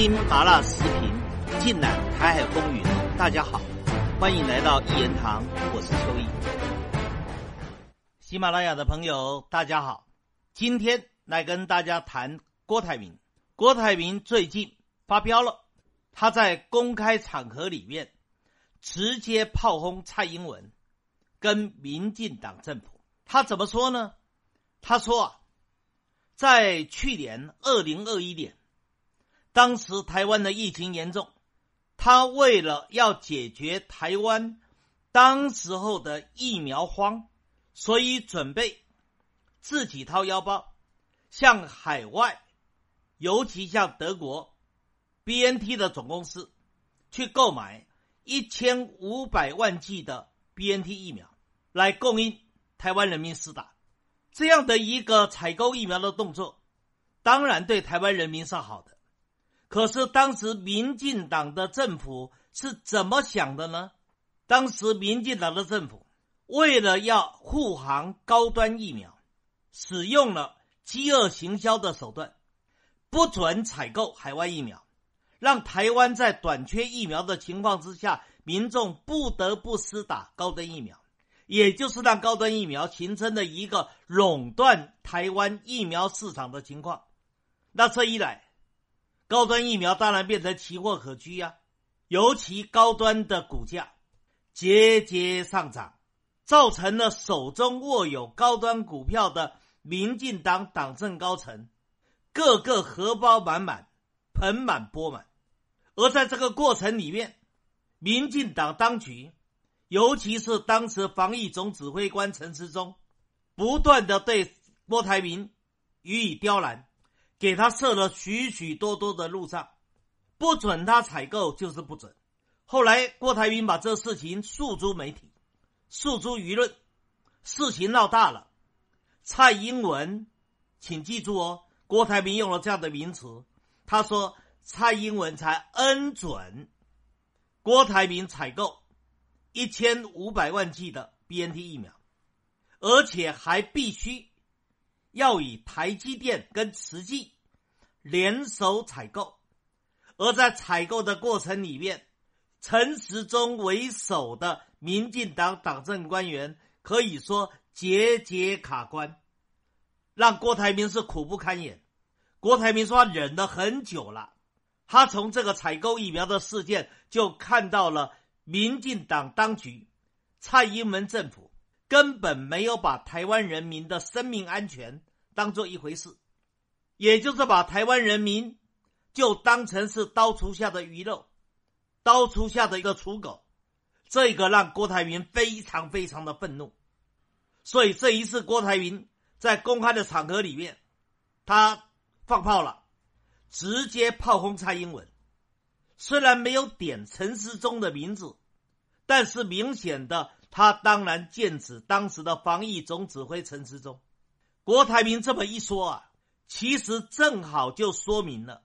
听麻辣时评，尽览台海风云。大家好，欢迎来到一言堂，我是秋意。喜马拉雅的朋友，大家好，今天来跟大家谈郭台铭。郭台铭最近发飙了，他在公开场合里面直接炮轰蔡英文跟民进党政府。他怎么说呢？他说啊，在去年二零二一年。当时台湾的疫情严重，他为了要解决台湾当时候的疫苗荒，所以准备自己掏腰包，向海外，尤其向德国 B N T 的总公司去购买一千五百万剂的 B N T 疫苗，来供应台湾人民施打。这样的一个采购疫苗的动作，当然对台湾人民是好的。可是当时民进党的政府是怎么想的呢？当时民进党的政府为了要护航高端疫苗，使用了饥饿行销的手段，不准采购海外疫苗，让台湾在短缺疫苗的情况之下，民众不得不施打高端疫苗，也就是让高端疫苗形成了一个垄断台湾疫苗市场的情况。那这一来，高端疫苗当然变成奇货可居呀，尤其高端的股价节节上涨，造成了手中握有高端股票的民进党党政高层个个荷包满满、盆满钵满。而在这个过程里面，民进党当局，尤其是当时防疫总指挥官陈时中，不断的对郭台铭予以刁难。给他设了许许多多的路障，不准他采购就是不准。后来郭台铭把这事情诉诸媒体，诉诸舆论，事情闹大了。蔡英文，请记住哦，郭台铭用了这样的名词，他说蔡英文才恩准郭台铭采购一千五百万剂的 BNT 疫苗，而且还必须。要以台积电跟慈济联手采购，而在采购的过程里面，陈时中为首的民进党党政官员可以说节节卡关，让郭台铭是苦不堪言。郭台铭说他忍了很久了，他从这个采购疫苗的事件就看到了民进党当局、蔡英文政府。根本没有把台湾人民的生命安全当做一回事，也就是把台湾人民就当成是刀厨下的鱼肉，刀厨下的一个刍狗，这个让郭台铭非常非常的愤怒。所以这一次郭台铭在公开的场合里面，他放炮了，直接炮轰蔡英文，虽然没有点陈时中的名字，但是明显的。他当然见指当时的防疫总指挥陈时中。郭台铭这么一说啊，其实正好就说明了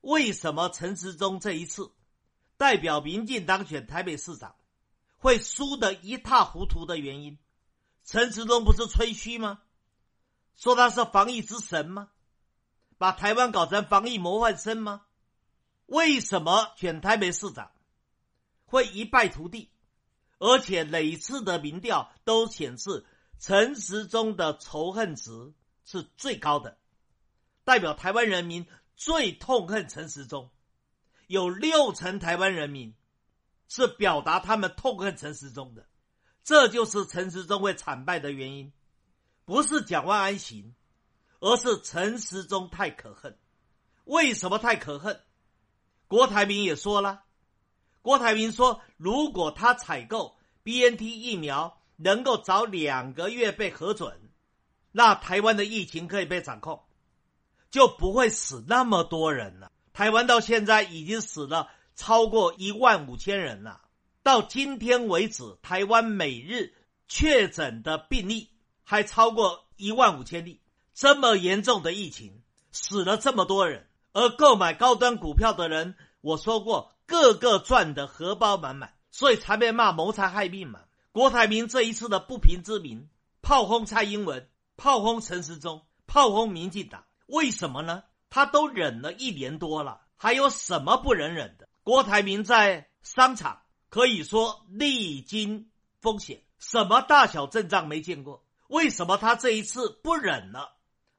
为什么陈时中这一次代表民进当选台北市长会输得一塌糊涂的原因。陈时中不是吹嘘吗？说他是防疫之神吗？把台湾搞成防疫模范生吗？为什么选台北市长会一败涂地？而且每次的民调都显示陈时中的仇恨值是最高的，代表台湾人民最痛恨陈时中，有六成台湾人民是表达他们痛恨陈时中的，这就是陈时中会惨败的原因，不是蒋万安行，而是陈时中太可恨。为什么太可恨？郭台铭也说了。郭台铭说：“如果他采购 B N T 疫苗能够早两个月被核准，那台湾的疫情可以被掌控，就不会死那么多人了。台湾到现在已经死了超过一万五千人了。到今天为止，台湾每日确诊的病例还超过一万五千例。这么严重的疫情，死了这么多人，而购买高端股票的人，我说过。”个个赚的荷包满满，所以才被骂谋财害命嘛。郭台铭这一次的不平之名，炮轰蔡英文，炮轰陈时中，炮轰民进党，为什么呢？他都忍了一年多了，还有什么不能忍的？郭台铭在商场可以说历经风险，什么大小阵仗没见过？为什么他这一次不忍了，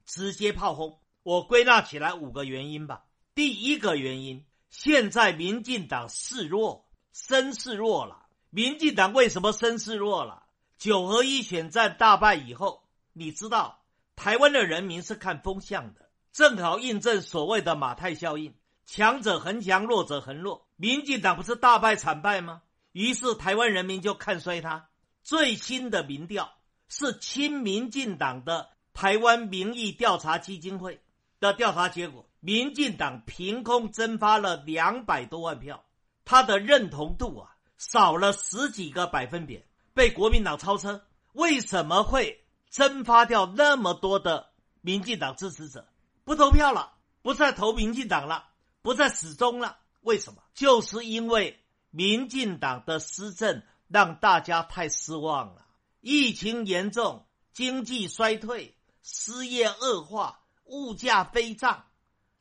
直接炮轰？我归纳起来五个原因吧。第一个原因，现在民进党示弱，声势弱了。民进党为什么声势弱了？九合一选战大败以后，你知道台湾的人民是看风向的，正好印证所谓的马太效应。强者恒强，弱者恒弱。民进党不是大败惨败吗？于是台湾人民就看衰他。最新的民调是亲民进党的台湾民意调查基金会的调查结果，民进党凭空蒸发了两百多万票，他的认同度啊少了十几个百分点，被国民党超车。为什么会蒸发掉那么多的民进党支持者？不投票了，不再投民进党了。不再始终了，为什么？就是因为民进党的施政让大家太失望了。疫情严重，经济衰退，失业恶化，物价飞涨，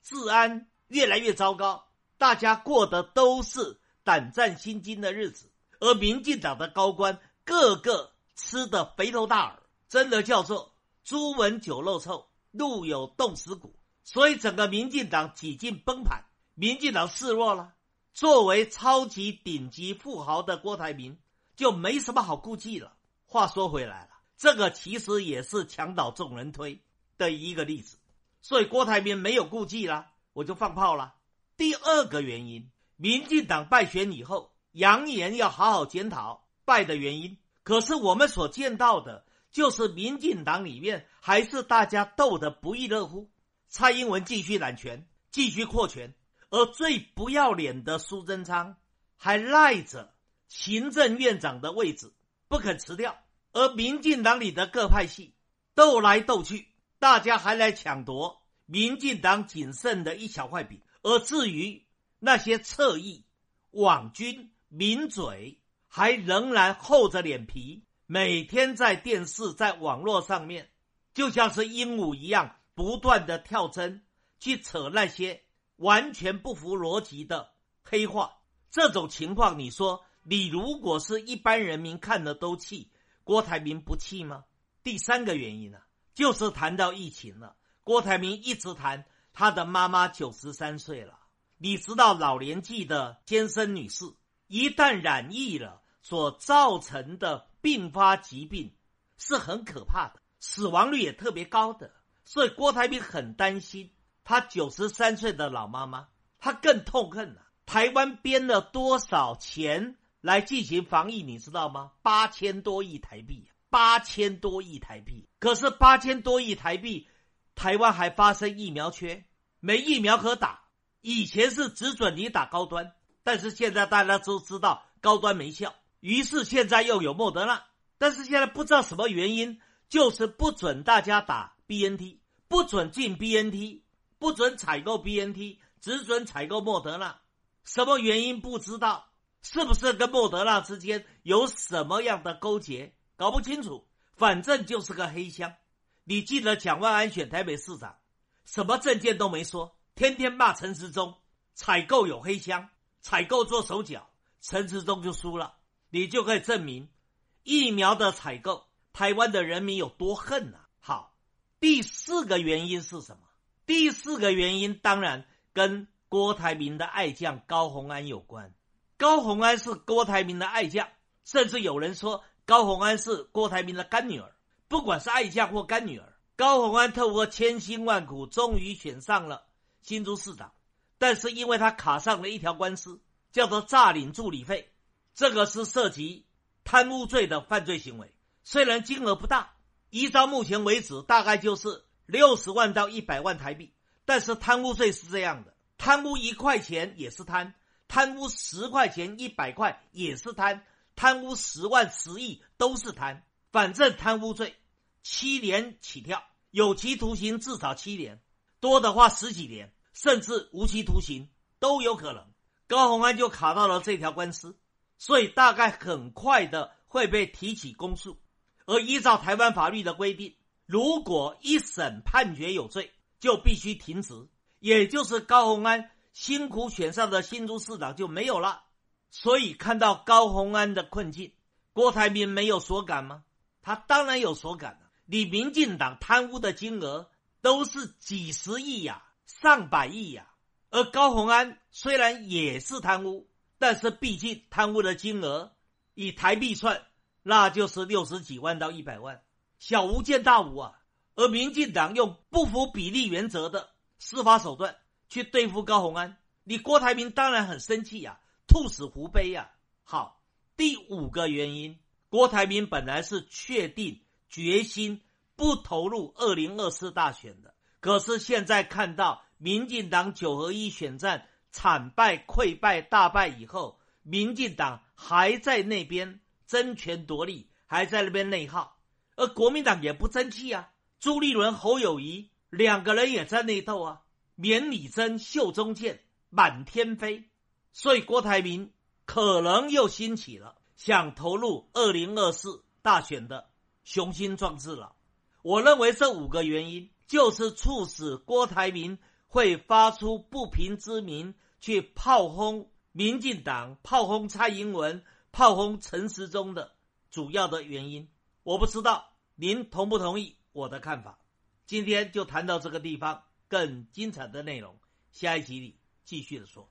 治安越来越糟糕，大家过的都是胆战心惊的日子。而民进党的高官个个吃的肥头大耳，真的叫做猪闻酒肉臭，路有冻死骨。所以整个民进党几近崩盘。民进党示弱了，作为超级顶级富豪的郭台铭就没什么好顾忌了。话说回来了，这个其实也是墙倒众人推的一个例子，所以郭台铭没有顾忌了，我就放炮了。第二个原因，民进党败选以后，扬言要好好检讨败的原因，可是我们所见到的，就是民进党里面还是大家斗得不亦乐乎。蔡英文继续揽权，继续扩权。而最不要脸的苏贞昌还赖着行政院长的位置不肯辞掉，而民进党里的各派系斗来斗去，大家还来抢夺民进党仅剩的一小块饼。而至于那些侧翼、网军、民嘴，还仍然厚着脸皮，每天在电视、在网络上面，就像是鹦鹉一样，不断的跳针去扯那些。完全不符逻辑的黑话，这种情况，你说你如果是一般人民看了都气，郭台铭不气吗？第三个原因呢，就是谈到疫情了，郭台铭一直谈他的妈妈九十三岁了，你知道老年纪的先生女士一旦染疫了，所造成的并发疾病是很可怕的，死亡率也特别高的，所以郭台铭很担心。他九十三岁的老妈妈，他更痛恨了。台湾编了多少钱来进行防疫？你知道吗？八千多亿台币，八千多亿台币。可是八千多亿台币，台湾还发生疫苗缺，没疫苗可打。以前是只准你打高端，但是现在大家都知道高端没效，于是现在又有莫德纳，但是现在不知道什么原因，就是不准大家打 BNT，不准进 BNT。不准采购 B N T，只准采购莫德纳，什么原因不知道？是不是跟莫德纳之间有什么样的勾结？搞不清楚，反正就是个黑箱。你记得蒋万安选台北市长，什么证件都没说，天天骂陈时中采购有黑箱，采购做手脚，陈时中就输了。你就可以证明疫苗的采购，台湾的人民有多恨呐！好，第四个原因是什么？第四个原因当然跟郭台铭的爱将高鸿安有关。高鸿安是郭台铭的爱将，甚至有人说高鸿安是郭台铭的干女儿。不管是爱将或干女儿，高鸿安透过千辛万苦，终于选上了新竹市长。但是因为他卡上了一条官司，叫做诈领助理费，这个是涉及贪污罪的犯罪行为。虽然金额不大，依照目前为止，大概就是。六十万到一百万台币，但是贪污罪是这样的：贪污一块钱也是贪，贪污十块钱、一百块也是贪，贪污十万、十亿都是贪。反正贪污罪，七年起跳，有期徒刑至少七年，多的话十几年，甚至无期徒刑都有可能。高鸿安就卡到了这条官司，所以大概很快的会被提起公诉，而依照台湾法律的规定。如果一审判决有罪，就必须停职，也就是高鸿安辛苦选上的新竹市长就没有了。所以看到高鸿安的困境，郭台铭没有所感吗？他当然有所感了。你民进党贪污的金额都是几十亿呀，上百亿呀。而高鸿安虽然也是贪污，但是毕竟贪污的金额以台币算，那就是六十几万到一百万，小巫见大巫啊。而民进党用不符比例原则的司法手段去对付高鸿安，你郭台铭当然很生气呀，兔死狐悲呀。好，第五个原因，郭台铭本来是确定决心不投入二零二四大选的，可是现在看到民进党九合一选战惨败、溃败、大败以后，民进党还在那边争权夺利，还在那边内耗，而国民党也不争气啊。朱立伦、侯友谊两个人也在内斗啊，免礼针、袖中剑满天飞，所以郭台铭可能又兴起了想投入二零二四大选的雄心壮志了。我认为这五个原因就是促使郭台铭会发出不平之鸣，去炮轰民进党、炮轰蔡英文、炮轰陈时中的主要的原因。我不知道您同不同意。我的看法，今天就谈到这个地方，更精彩的内容，下一集里继续的说。